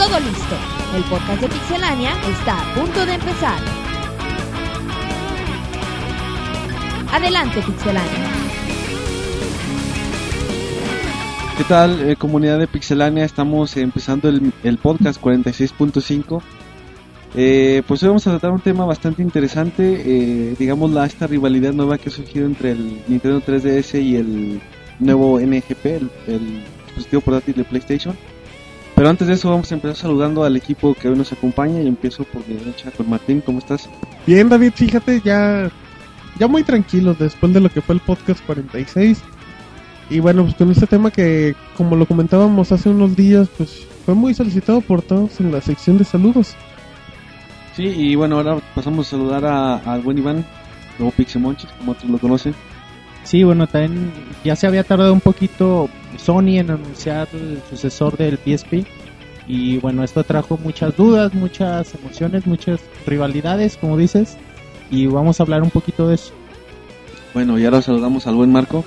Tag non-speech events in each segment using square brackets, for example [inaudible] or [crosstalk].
Todo listo. El podcast de Pixelania está a punto de empezar. Adelante, Pixelania. ¿Qué tal, eh, comunidad de Pixelania? Estamos empezando el, el podcast 46.5. Eh, pues hoy vamos a tratar un tema bastante interesante, eh, digamos la esta rivalidad nueva que ha surgido entre el Nintendo 3DS y el nuevo NGP, el, el dispositivo portátil de PlayStation. Pero antes de eso vamos a empezar saludando al equipo que hoy nos acompaña y empiezo por mi derecha con Martín, ¿cómo estás? Bien, David, fíjate, ya, ya muy tranquilos después de lo que fue el podcast 46. Y bueno, pues con este tema que, como lo comentábamos hace unos días, pues fue muy solicitado por todos en la sección de saludos. Sí, y bueno, ahora pasamos a saludar a- al buen Iván, luego Pixemonchis, como otros lo conocen. Sí, bueno, también ya se había tardado un poquito Sony en anunciar el sucesor del PSP. Y bueno, esto trajo muchas dudas, muchas emociones, muchas rivalidades, como dices. Y vamos a hablar un poquito de eso. Bueno, y ahora saludamos al buen Marco.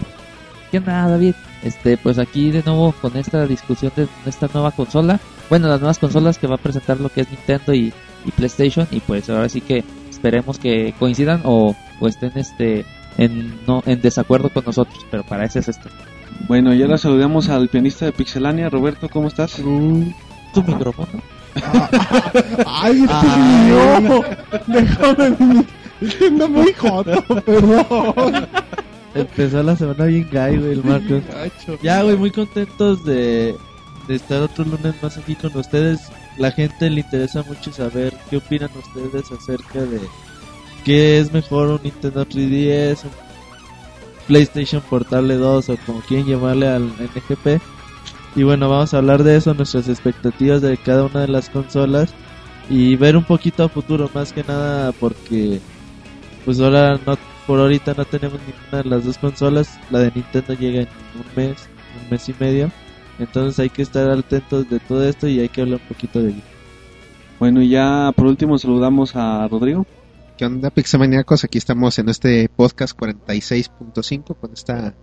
¿Qué onda, David? Este, pues aquí de nuevo con esta discusión de esta nueva consola. Bueno, las nuevas consolas que va a presentar lo que es Nintendo y, y PlayStation. Y pues ahora sí que esperemos que coincidan o, o estén este en no en desacuerdo con nosotros. Pero para eso es esto. Bueno, y ahora saludamos al pianista de Pixelania, Roberto, ¿cómo estás? Tu micrófono. ¡Ay, este Ay. niño! Déjame, siendo muy joto, perdón. Empezó la semana bien gay, güey, el Marcos. Ya, güey, muy contentos de, de estar otro lunes más aquí con ustedes. La gente le interesa mucho saber qué opinan ustedes acerca de qué es mejor un Nintendo 3DS, un PlayStation Portable 2 o como quieren llamarle al NGP. Y bueno, vamos a hablar de eso, nuestras expectativas de cada una de las consolas y ver un poquito a futuro, más que nada porque pues ahora no por ahorita no tenemos ninguna de las dos consolas. La de Nintendo llega en un mes, un mes y medio. Entonces hay que estar atentos de todo esto y hay que hablar un poquito de ello. Bueno, y ya por último saludamos a Rodrigo. ¿Qué onda, Pixamaniacos? Aquí estamos en este podcast 46.5 con esta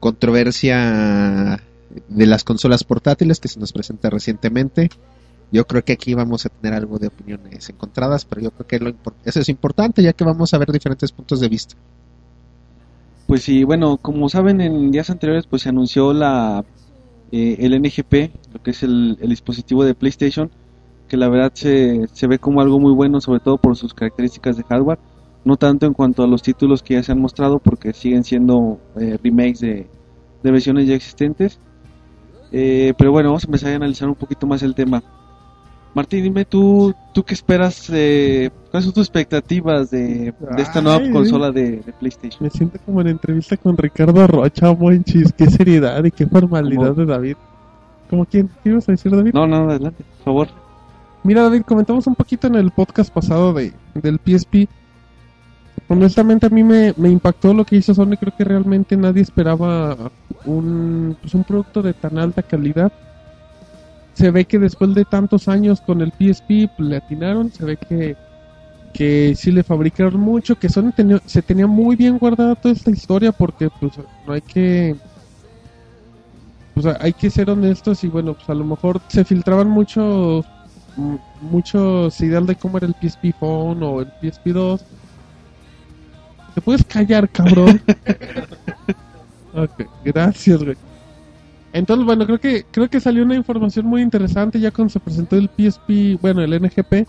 controversia de las consolas portátiles que se nos presenta recientemente. Yo creo que aquí vamos a tener algo de opiniones encontradas, pero yo creo que lo eso es importante ya que vamos a ver diferentes puntos de vista. Pues sí, bueno, como saben en días anteriores pues se anunció la eh, el NGP, lo que es el, el dispositivo de PlayStation, que la verdad se, se ve como algo muy bueno, sobre todo por sus características de hardware, no tanto en cuanto a los títulos que ya se han mostrado, porque siguen siendo eh, remakes de, de versiones ya existentes. Eh, pero bueno, vamos a empezar a analizar un poquito más el tema. Martín, dime tú, ¿tú qué esperas? eh, ¿Cuáles son tus expectativas de, de esta nueva Ay. consola de, de PlayStation? Me siento como en entrevista con Ricardo Rocha, Monchis. Qué seriedad y qué formalidad ¿Cómo? de David. ¿Cómo quién? ¿Qué ibas a decir, David? No, no, adelante, por favor. Mira, David, comentamos un poquito en el podcast pasado de, del PSP. Honestamente, a mí me, impactó lo que hizo Sony. Creo que realmente nadie esperaba un, pues, un producto de tan alta calidad. Se ve que después de tantos años con el PSP pues, le atinaron. Se ve que, que sí le fabricaron mucho. Que Sony tenía- se tenía muy bien guardada toda esta historia porque pues no hay que pues hay que ser honestos y bueno, pues a lo mejor se filtraban muchos muchos ideal de cómo era el PSP Phone o el PSP 2. ¿Te puedes callar, cabrón? [laughs] ok, gracias, güey. Entonces, bueno, creo que creo que salió una información muy interesante ya cuando se presentó el PSP, bueno, el NGP.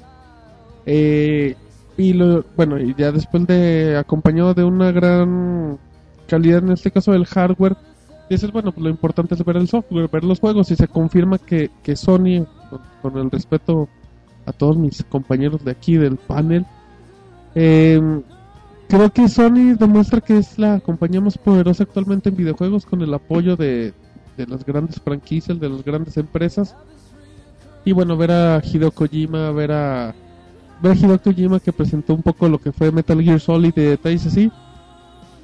Eh, y lo, bueno, y ya después de acompañado de una gran calidad en este caso del hardware, dices, bueno, pues lo importante es ver el software, ver los juegos y se confirma que, que Sony, con, con el respeto a todos mis compañeros de aquí del panel, eh, creo que Sony demuestra que es la compañía más poderosa actualmente en videojuegos con el apoyo de, de las grandes franquicias, de las grandes empresas. Y bueno, ver a Hideo Kojima, ver a, ver a Hideo Kojima que presentó un poco lo que fue Metal Gear Solid y detalles así.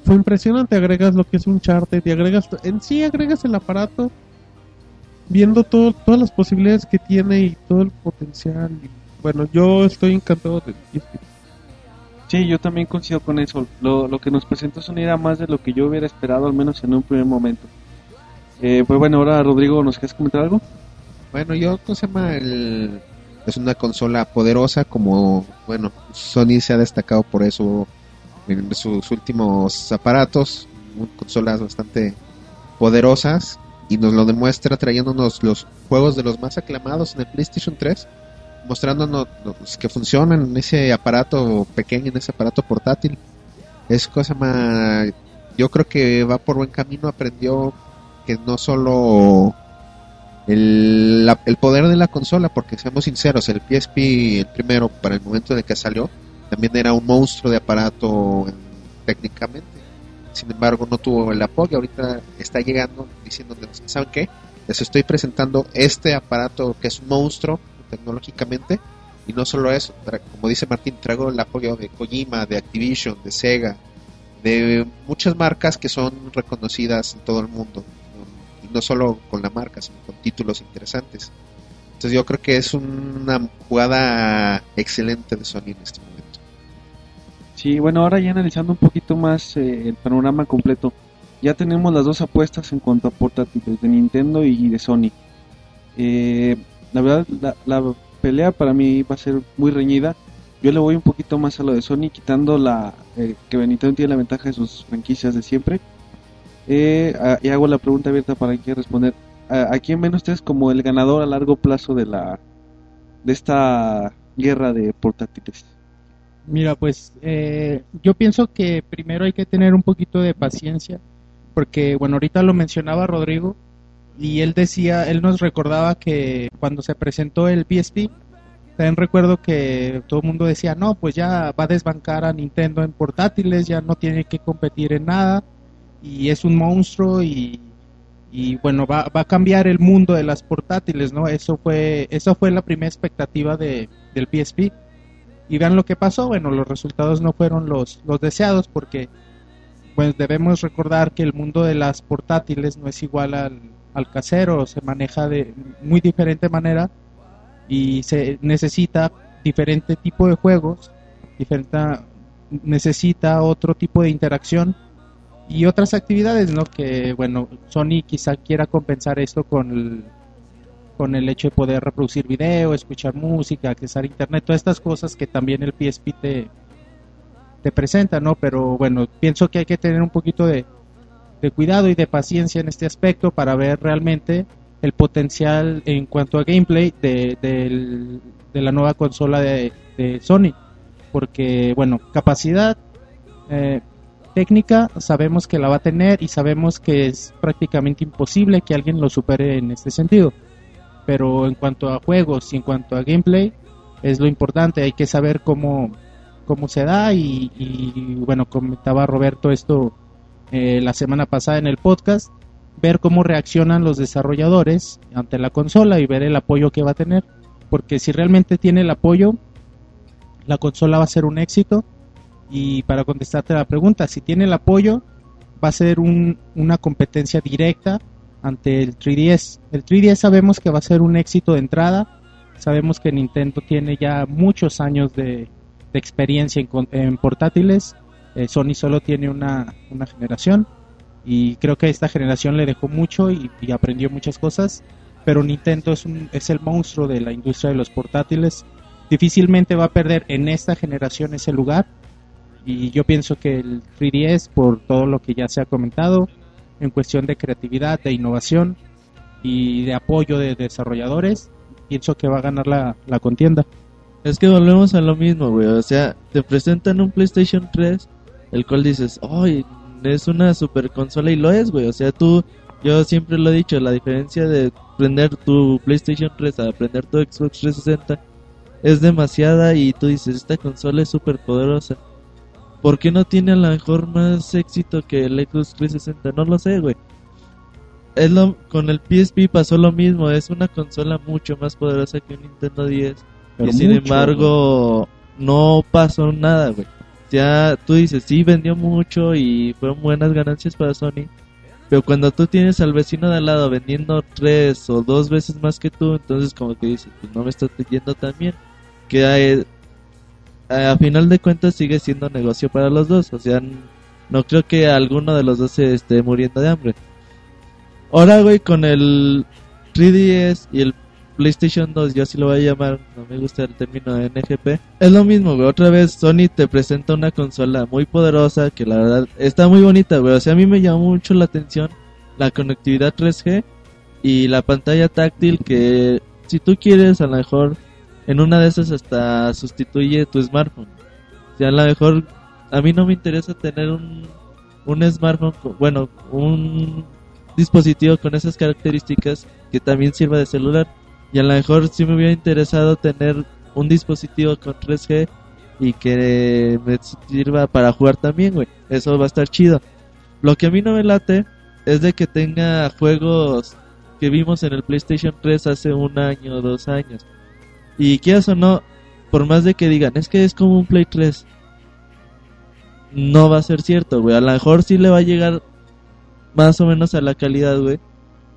Fue impresionante, agregas lo que es un charter y agregas, en sí agregas el aparato, viendo todo, todas las posibilidades que tiene y todo el potencial. Y, bueno, yo estoy encantado de. Sí, yo también coincido con eso. Lo, que nos presentó Sony era más de lo que yo hubiera esperado, al menos en un primer momento. Eh, pues bueno, ahora Rodrigo, ¿nos quieres comentar algo? Bueno, yo, ¿cómo se llama? El- es una consola poderosa, como, bueno, Sony se ha destacado por eso en sus últimos aparatos, consolas bastante poderosas, y nos lo demuestra trayéndonos los juegos de los más aclamados en el PlayStation 3, mostrándonos que funcionan en ese aparato pequeño, en ese aparato portátil. Es cosa más, yo creo que va por buen camino, aprendió que no solo el, el poder de la consola, porque seamos sinceros, el PSP, el primero, para el momento de que salió, también era un monstruo de aparato en- técnicamente. Sin embargo, no tuvo el apoyo. Ahorita está llegando diciendo, ¿saben qué? Les estoy presentando este aparato que es un monstruo tecnológicamente. Y no solo eso, como dice Martín, traigo el apoyo de Kojima, de Activision, de Sega, de muchas marcas que son reconocidas en todo el mundo. Y no solo con la marca, sino con títulos interesantes. Entonces yo creo que es una jugada excelente de Sony en este momento. Sí, bueno, ahora ya analizando un poquito más eh, el panorama completo, ya tenemos las dos apuestas en cuanto a portátiles de Nintendo y de Sony. Eh, la verdad, la, pelea para mí va a ser muy reñida. Yo le voy un poquito más a lo de Sony, quitando la eh, que Nintendo tiene la ventaja de sus franquicias de siempre. Eh, y hago la pregunta abierta para que responder. ¿A, a quién ven ustedes como el ganador a largo plazo de la de esta guerra de portátiles? Mira, pues eh, yo pienso que primero hay que tener un poquito de paciencia, porque bueno, ahorita lo mencionaba Rodrigo y él decía, él nos recordaba que cuando se presentó el PSP, también recuerdo que todo el mundo decía, no, pues ya va a desbancar a Nintendo en portátiles, ya no tiene que competir en nada y es un monstruo y, y bueno, va, va a cambiar el mundo de las portátiles, ¿no? Eso fue, eso fue la primera expectativa de, del PSP y vean lo que pasó, bueno, los resultados no fueron los, los deseados porque pues debemos recordar que el mundo de las portátiles no es igual al, al casero, se maneja de muy diferente manera y se necesita diferente tipo de juegos, diferente, necesita otro tipo de interacción y otras actividades, ¿no? Que bueno, Sony quizá quiera compensar esto con el, con el hecho de poder reproducir video, escuchar música, accesar internet, todas estas cosas que también el PSP te, te presenta, ¿no? Pero bueno, pienso que hay que tener un poquito de, de cuidado y de paciencia en este aspecto para ver realmente el potencial en cuanto a gameplay de, del- de la nueva consola de, de Sony. Porque, bueno, capacidad eh, técnica sabemos que la va a tener y sabemos que es prácticamente imposible que alguien lo supere en este sentido pero en cuanto a juegos y en cuanto a gameplay es lo importante, hay que saber cómo, cómo se da y, y, bueno, comentaba Roberto esto eh, la semana pasada en el podcast, ver cómo reaccionan los desarrolladores ante la consola y ver el apoyo que va a tener, porque si realmente tiene el apoyo, la consola va a ser un éxito y para contestarte la pregunta, si tiene el apoyo, va a ser un- una competencia directa ante el 3DS. El 3DS sabemos que va a ser un éxito de entrada. Sabemos que Nintendo tiene ya muchos años de, experiencia en, en portátiles. Eh, Sony solo tiene una, una generación y creo que esta generación le dejó mucho y, aprendió muchas cosas. Pero Nintendo es, es el monstruo de la industria de los portátiles. Difícilmente va a perder en esta generación ese lugar. Y yo pienso que el 3DS, por todo lo que ya se ha comentado, en cuestión de creatividad, de innovación y de apoyo de desarrolladores, pienso que va a ganar la, la contienda. Es que volvemos a lo mismo, güey. O sea, te presentan un PlayStation 3, el cual dices, ¡ay! es una super consola y lo es, güey. O sea, tú, yo siempre lo he dicho, la diferencia de prender tu PlayStation 3 a prender tu Xbox 360 es demasiada y tú dices, esta consola es súper poderosa. ¿Por qué no tiene a lo mejor más éxito que el Xbox 360? No lo sé, güey. Es lo, con el PSP pasó lo mismo, es una consola mucho más poderosa que un Nintendo 10 Pero y sin embargo no pasó nada, güey. Ya tú dices, sí vendió mucho y fueron buenas ganancias para Sony. Pero cuando tú tienes al vecino de al lado vendiendo tres o dos veces más que tú, entonces como que dices, pues no me está yendo tan bien. Que eh, a final de cuentas sigue siendo negocio para los dos. O sea, no creo que alguno de los dos se esté muriendo de hambre. Ahora, güey, con el 3DS y el PlayStation 2, yo así lo voy a llamar, no me gusta el término de NGP. Es lo mismo, güey. Otra vez Sony te presenta una consola muy poderosa que la verdad está muy bonita, güey. O sea, a mí me llamó mucho la atención la conectividad 3G y la pantalla táctil que si tú quieres a lo mejor en una de esas hasta sustituye tu smartphone. O sea, a lo mejor a mí no me interesa tener un, un smartphone, bueno, un dispositivo con esas características que también sirva de celular. Y a lo mejor sí me hubiera interesado tener un dispositivo con 3G y que me sirva para jugar también, güey. Eso va a estar chido. Lo que a mí no me late es de que tenga juegos que vimos en el PlayStation 3 hace un año o dos años. Y quieras o no, por más de que digan, es que es como un Play 3, no va a ser cierto, güey. A lo mejor sí le va a llegar más o menos a la calidad, güey.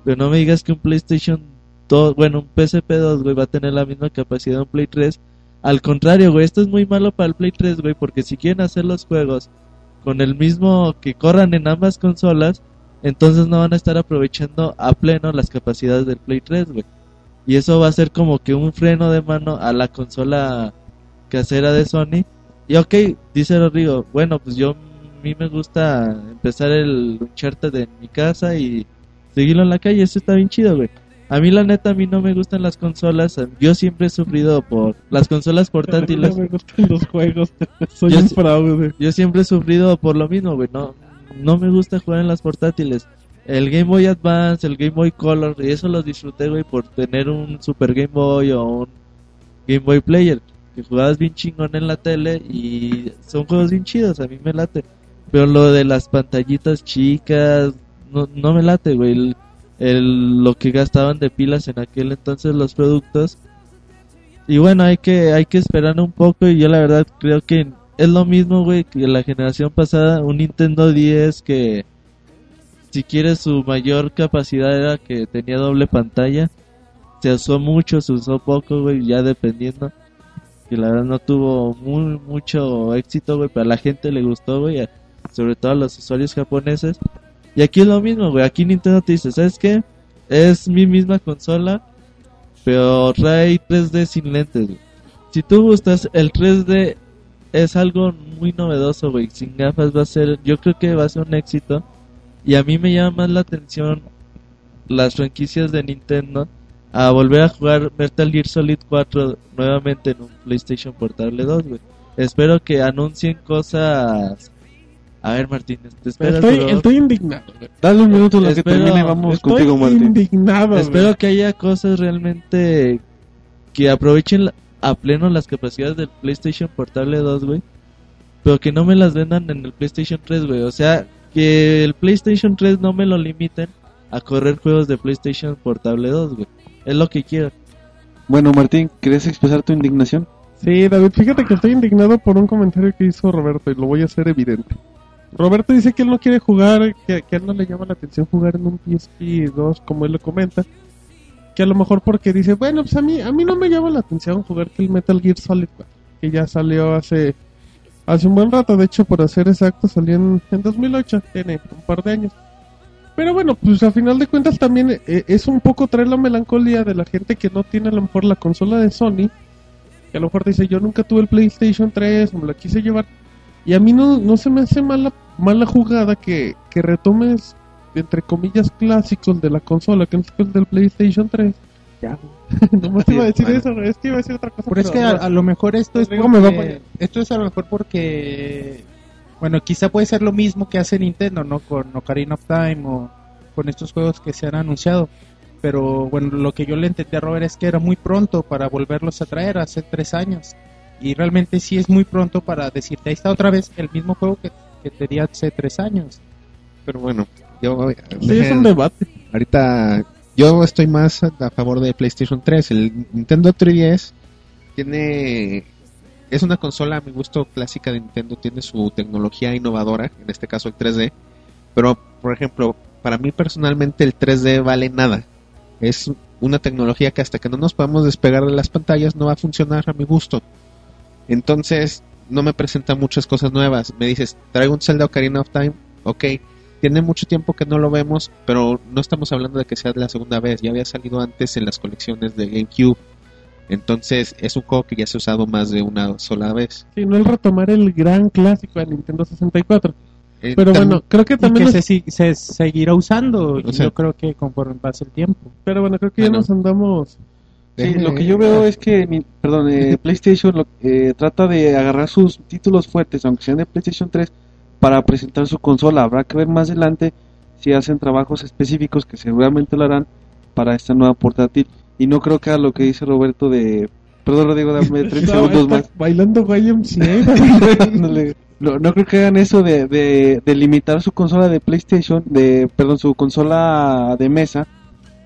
Pero no me digas que un PlayStation 2, bueno, un PSP 2, güey, va a tener la misma capacidad de un Play 3. Al contrario, güey, esto es muy malo para el Play 3, güey, porque si quieren hacer los juegos con el mismo que corran en ambas consolas, entonces no van a estar aprovechando a pleno las capacidades del Play 3, güey. Y eso va a ser como que un freno de mano a la consola casera de Sony. Y ok, dice Rodrigo, bueno, pues yo a mí me gusta empezar el Uncharted en mi casa y seguirlo en la calle, eso está bien chido, güey. A mí la neta, a mí no me gustan las consolas, yo siempre he sufrido por las consolas portátiles. No me gustan los juegos. [laughs] Soy Yo un fraude. Yo siempre he sufrido por lo mismo, güey. No, no me gusta jugar en las portátiles. El Game Boy Advance, el Game Boy Color, y eso los disfruté, güey, por tener un Super Game Boy o un Game Boy Player. Que jugabas bien chingón en la tele y son juegos bien chidos, a mí me late. Pero lo de las pantallitas chicas, no, no me late, güey. El, lo que gastaban de pilas en aquel entonces los productos. Y bueno, hay que, hay que esperar un poco y yo la verdad creo que es lo mismo, güey, que la generación pasada, un Nintendo 10 que si quieres su mayor capacidad era que tenía doble pantalla. Se usó mucho, se usó poco, güey, ya dependiendo. Que la verdad no tuvo muy, mucho éxito, güey, pero a la gente le gustó, güey, sobre todo a los usuarios japoneses. Y aquí es lo mismo, güey, aquí Nintendo te dice, ¿sabes qué? Es mi misma consola, pero trae 3D sin lentes, güey. Si tú gustas, el 3D es algo muy novedoso, güey. Sin gafas va a ser, yo creo que va a ser un éxito. Y a mí me llama más la atención las franquicias de Nintendo a volver a jugar Metal Gear Solid 4 nuevamente en un PlayStation Portable 2, güey. Espero que anuncien cosas. A ver, Martínez, te espero. Estoy, estoy indignado. güey. Dale un minuto en lo que Espero- termine, vamos Estoy contigo, Martín. indignado. güey. Espero que haya cosas realmente que aprovechen a pleno las capacidades del PlayStation Portable 2, güey. Pero que no me las vendan en el PlayStation 3, güey. O sea, que el PlayStation 3 no me lo limiten a correr juegos de PlayStation Portable 2, güey. Es lo que quiero. Bueno, Martín, ¿querés expresar tu indignación? Sí, David, fíjate que estoy indignado por un comentario que hizo Roberto y lo voy a hacer evidente. Roberto dice que él no quiere jugar, que, que él no le llama la atención jugar en un PSP 2, como él lo comenta. Que a lo mejor porque dice, bueno, pues a mí, a mí no me llama la atención jugar que el Metal Gear Solid, que ya salió hace, hace un buen rato. De hecho, por ser exacto, salió en, en 2008, tiene un par de años. Pero bueno, pues a final de cuentas también eh, es un poco traer la melancolía de la gente que no tiene a lo mejor la consola de Sony que a lo mejor dice yo nunca tuve el PlayStation 3, me la quise llevar y a mí no, no se me hace mala mala jugada que, que retomes entre comillas clásicos de la consola que no es el del PlayStation 3 ya [laughs] güey. nomás iba a decir Bueno. eso es que iba a decir otra cosa Pero es que a, no. a lo mejor esto es Rodrigo me va a porque, esto es a lo mejor porque bueno quizá puede ser lo mismo que hace Nintendo no con Ocarina of Time o con estos juegos que se han anunciado pero bueno lo que yo le entendí a Robert es que era muy pronto para volverlos a traer hace tres años y realmente sí es muy pronto para decirte ahí está otra vez el mismo juego que, que te di hace tres años Pero bueno, yo sí es un debate ahorita yo estoy más a a favor de PlayStation 3. El Nintendo 3DS tiene es una consola a mi gusto clásica de Nintendo, tiene su tecnología innovadora, en este caso el 3D, pero por ejemplo, para mí personalmente el 3D vale nada. Es una tecnología que hasta que no nos podamos despegar de las pantallas no va a funcionar a mi gusto. Entonces, no me presenta muchas cosas nuevas. Me dices, traigo un Zelda Ocarina of Time, ok, tiene mucho tiempo que no lo vemos, pero no estamos hablando de que sea la segunda vez, ya había salido antes en las colecciones de GameCube. Entonces es un juego que ya se ha usado más de una sola vez. Sí, no el retomar el gran clásico de Nintendo 64. Eh, Pero bueno, creo que Y también... que nos- se, seguirá usando. y sea- yo creo que conforme pase el tiempo. Pero bueno, creo que ya nos andamos... Sí, lo que yo veo es que, mi- perdón, eh, PlayStation lo- eh, trata de agarrar sus títulos fuertes, aunque sean de PlayStation 3, para presentar su consola. Habrá que ver más adelante si hacen trabajos específicos que seguramente lo harán para esta nueva portátil. Y no creo que haga lo que dice Roberto de... Perdón, Rodrigo, dame [laughs] 30 Estaba- segundos más. Bailando YMCA. [laughs] No, no creo que hagan eso de, de, de limitar su consola de PlayStation, de perdón, su consola de mesa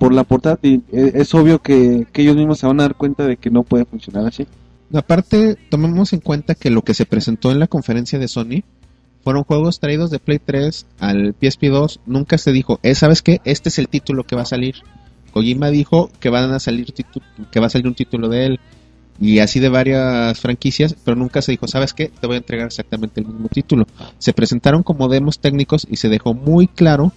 por la portátil. Eh, Es obvio que, ellos mismos se van a dar cuenta de que no puede funcionar así. Aparte, tomemos en cuenta que lo que se presentó en la conferencia de Sony fueron juegos traídos de Play 3 al PSP 2. Nunca se dijo, eh, ¿sabes qué? Este es el título que va a salir. Kojima dijo que van a salir que va a salir un título de él y así de varias franquicias, pero nunca se dijo, ¿sabes qué? Te voy a entregar exactamente el mismo título. Se presentaron como demos técnicos y se dejó muy claro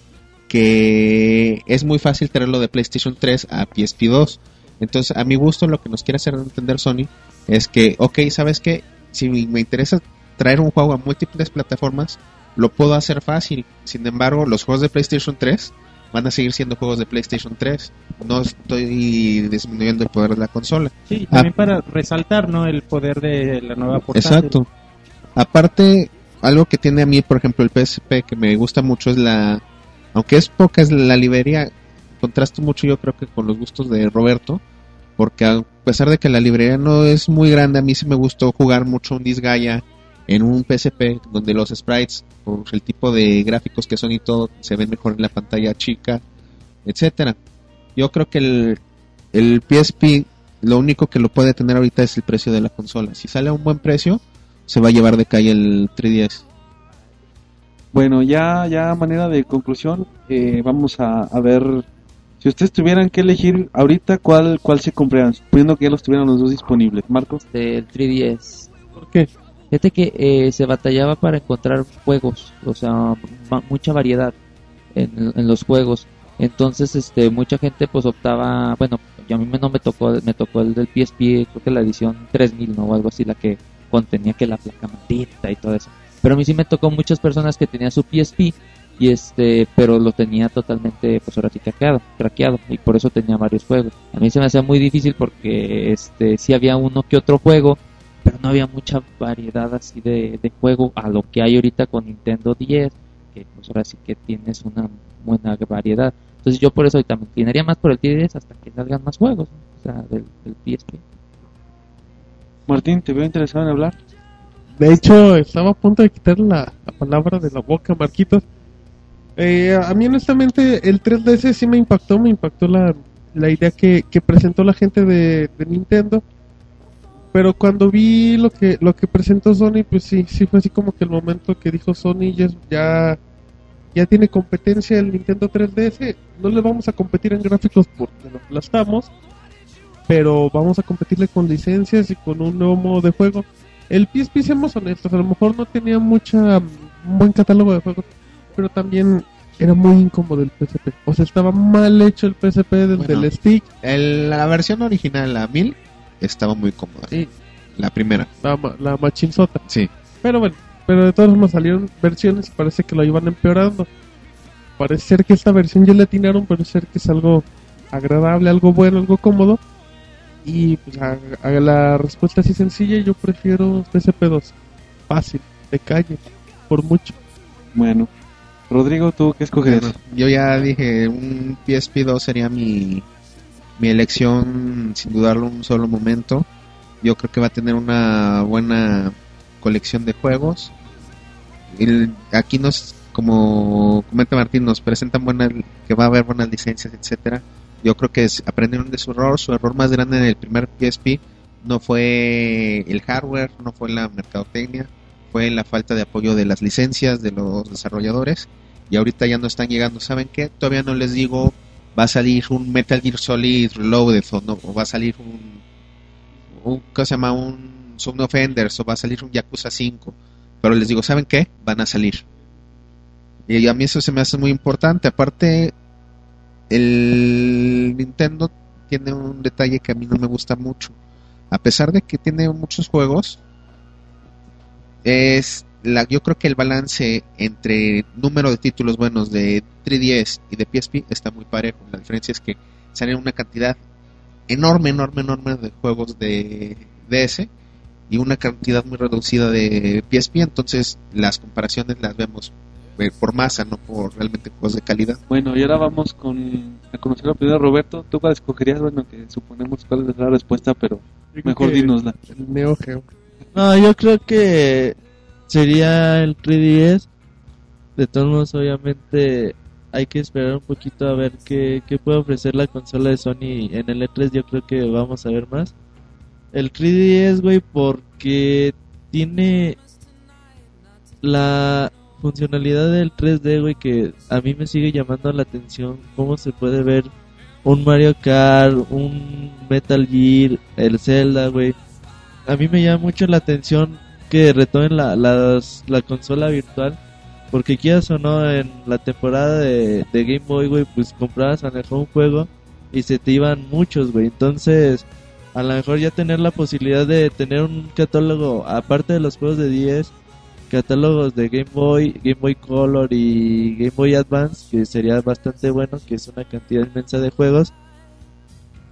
que es muy fácil traerlo de PlayStation 3 a PSP 2. Entonces, a mi gusto, lo que nos quiere hacer entender Sony es que, ok, ¿sabes qué? Si me interesa traer un juego a múltiples plataformas, lo puedo hacer fácil. Sin embargo, los juegos de PlayStation 3 van a seguir siendo juegos de PlayStation 3. No estoy disminuyendo el poder de la consola. Sí, Ah. también para resaltar ¿no? el poder de la nueva portátil. Exacto. Aparte, algo que tiene a mí, por ejemplo, el PSP que me gusta mucho es la, aunque es poca, es la librería. Contrasto mucho, yo creo que con los gustos de Roberto, porque a pesar de que la librería no es muy grande, a mí sí me gustó jugar mucho un Disgaea en un PSP donde los sprites, por el tipo de gráficos que son y todo, se ven mejor en la pantalla chica, etcétera. Yo creo que el, el PSP lo único que lo puede tener ahorita es el precio de la consola. Si sale a un buen precio, se va a llevar de calle el 3DS. Bueno, ya, ya a manera de conclusión, eh, vamos a, a ver si ustedes tuvieran que elegir ahorita cuál, cuál se comprarían, suponiendo que ya los tuvieran los dos disponibles. Marcos. Del 3DS. ¿Por qué? Fíjate que eh, se batallaba para encontrar juegos, o sea, ma- mucha variedad en, en los juegos. Entonces, este, mucha gente pues optaba, bueno, y a mí me- no me tocó, me tocó el del PSP, creo que la edición 3000, ¿no? O algo así, la que contenía que la placa maldita y todo eso. Pero a mí sí me tocó muchas personas que tenían su PSP y este, pero lo tenía totalmente, pues ahora sí craqueado, craqueado y por eso tenía varios juegos. A mí se me hacía muy difícil porque, este, sí había uno que otro juego pero no había mucha variedad así de, de juego a lo que hay ahorita con Nintendo 10, que pues ahora sí que tienes una buena variedad. Entonces yo por eso ahorita me inclinaría más por el 10 hasta que salgan más juegos, ¿no? o sea, del, del PSP. Martín, te veo interesado en hablar. De hecho, estaba a punto de quitar la, la palabra de la boca, Marquitos. Eh, a mí, honestamente, el 3DS sí me impactó. Me impactó la, la idea que, que presentó la gente de, Nintendo. Pero cuando vi lo que lo que presentó Sony, pues sí, sí fue así como que el momento que dijo Sony ya, ya, tiene competencia el Nintendo 3DS. No le vamos a competir en gráficos porque lo aplastamos. Pero vamos a competirle con licencias y con un nuevo modo de juego. El PSP, seamos honestos, a lo mejor no tenía mucha un buen catálogo de juegos, pero también era muy incómodo el PSP. O sea, estaba mal hecho el PSP del, Bueno. del stick. El- la versión original, la 1000, estaba muy cómoda. Sí. La primera, La, la machinzota. sí. Pero bueno, pero de todas formas salieron versiones y parece que lo iban empeorando. Parece ser que esta versión ya le atinaron, parece ser que es algo agradable, algo bueno, algo cómodo. Y pues a, a la respuesta así sencilla, yo prefiero PSP2. Fácil, de calle, por mucho. Bueno, Rodrigo, ¿tú qué escoges? Bueno, yo ya dije, un PSP 2 sería mi, mi elección, sin dudarlo un solo momento. Yo creo que va a tener una buena colección de juegos. El- aquí nos, como comenta Martín, nos presentan buenas, que va a haber buenas licencias, etcétera. Yo creo que aprendieron de su error. Su error más grande en el primer PSP no fue el hardware, no fue la mercadotecnia, fue la falta de apoyo de las licencias de los desarrolladores y ahorita ya no están llegando. ¿Saben qué? Todavía no les digo va a salir un Metal Gear Solid Reloaded o, no, o va a salir un, un ¿cómo se llama? Un Zone of Enders o va a salir un Yakuza 5. Pero les digo, ¿saben qué? Van a salir. Y a mí eso se me hace muy importante. Aparte, el Nintendo tiene un detalle que a mí no me gusta mucho. A pesar de que tiene muchos juegos, es la, yo creo que el balance entre número de títulos buenos de 3DS y de PSP está muy parejo. La diferencia es que salen una cantidad enorme, enorme, enorme de juegos de DS y una cantidad muy reducida de PSP. Entonces las comparaciones las vemos por masa, no por realmente juegos de calidad. Bueno, y ahora vamos con a conocer la opinión de Roberto. ¿Tú cuál escogerías? Bueno, que suponemos cuál es la respuesta, pero mejor. El Neo Geo. No, yo creo que sería el 3DS. De todos modos, obviamente, hay que esperar un poquito a ver qué, qué puede ofrecer la consola de Sony en el E3. Yo creo que vamos a ver más. El 3DS, güey, porque tiene la funcionalidad del 3D, güey, que a mí me sigue llamando la atención. Cómo se puede ver un Mario Kart, un Metal Gear, el Zelda, güey. A mí me llama mucho la atención que retomen la, las- la consola virtual. Porque quieras o no, en la temporada de, de Game Boy, güey, pues comprabas a lo mejor un juego y se te iban muchos, güey. Entonces, a lo mejor ya tener la posibilidad de tener un catálogo, aparte de los juegos de 10, catálogos de Game Boy, Game Boy Color y Game Boy Advance, que sería bastante bueno, que es una cantidad inmensa de juegos.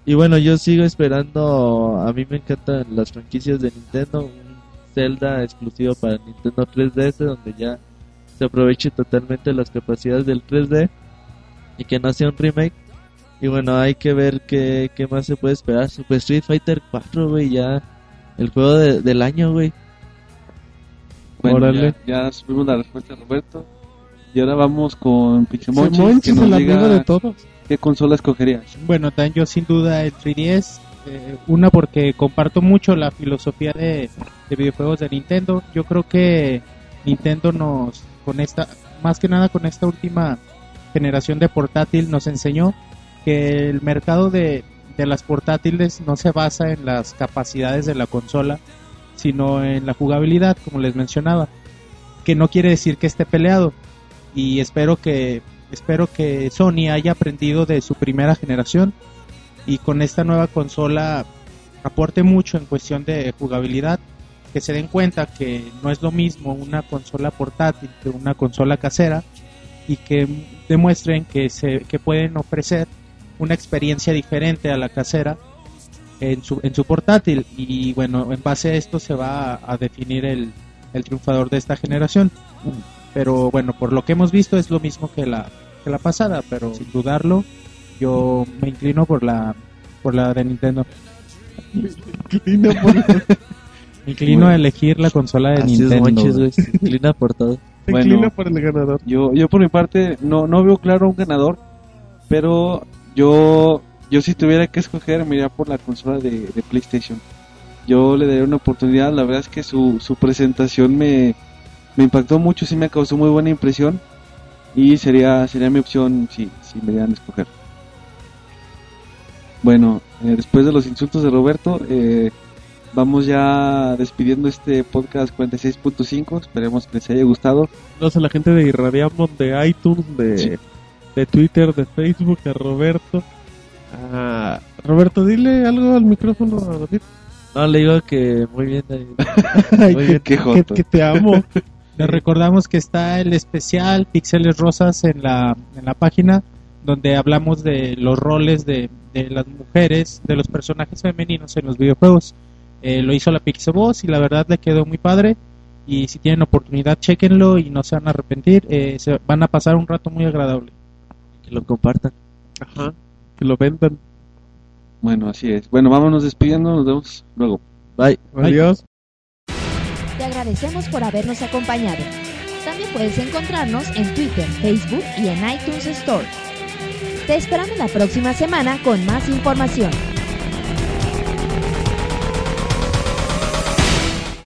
Y bueno, yo sigo esperando, a mí me encantan las franquicias de Nintendo, un Zelda exclusivo para Nintendo 3DS, donde ya se aproveche totalmente las capacidades del 3D y que no sea un remake. Y bueno, hay que ver qué, qué más se puede esperar. Super Street Fighter 4, güey, ya el juego de- del año, güey. Bueno, Órale. ya, ya supimos la respuesta de Roberto. Y ahora vamos con Pixemonchis, Monchis, que nos el amigo diga de todos. qué consola escogerías. Bueno, también yo sin duda el 3DS. eh, una porque comparto mucho la filosofía de, de videojuegos de Nintendo. Yo creo que Nintendo nos, con esta, más que nada con esta última generación de portátil, nos enseñó que el mercado de, de las portátiles no se basa en las capacidades de la consola, sino en la jugabilidad, como les mencionaba. Que no quiere decir que esté peleado. Y espero que espero que Sony haya aprendido de su primera generación y con esta nueva consola aporte mucho en cuestión de jugabilidad, que se den cuenta que no es lo mismo una consola portátil que una consola casera y que demuestren que se que pueden ofrecer una experiencia diferente a la casera en su, en su portátil y bueno, en base a esto se va a, a definir el, el triunfador de esta generación. Pero bueno, por lo que hemos visto es lo mismo que la, que la pasada, pero sin dudarlo, yo me inclino por la por la de Nintendo. Por- Me [laughs] inclino a elegir la consola de Así es, Nintendo. Se inclina por todo. Se Bueno. inclina por el ganador. Yo, yo por mi parte no, no veo claro un ganador, pero yo, yo si tuviera que escoger me iría por la consola de, de PlayStation. Yo le daría una oportunidad, la verdad es que su, su presentación me, me impactó mucho, sí me causó muy buena impresión y sería, sería mi opción si, si me dieran a escoger. Bueno, eh, después de los insultos de Roberto, eh, vamos ya despidiendo este podcast 46.5, esperemos que les haya gustado. Saludos a la gente de Irradiamos, de iTunes, de, Sí. de Twitter, de Facebook, a Roberto. Ah, Roberto, dile algo al micrófono a David. No, le digo que muy bien, David. [laughs] Muy que, bien. Qué que- que te amo. [laughs] Les recordamos que está el especial Pixeles Rosas en la, en la página donde hablamos de los roles de, de las mujeres, de los personajes femeninos en los videojuegos. Eh, lo hizo la Pixeboss y la verdad le quedó muy padre. Y si tienen oportunidad, chequenlo y no se van a arrepentir. Eh, se van a pasar un rato muy agradable. Que lo compartan. Ajá. Que lo vendan. Bueno, así es. Bueno, vámonos despidiendo, nos vemos luego. Bye. Adiós. Te agradecemos por habernos acompañado. También puedes encontrarnos en Twitter, Facebook y en iTunes Store. Te esperamos la próxima semana con más información.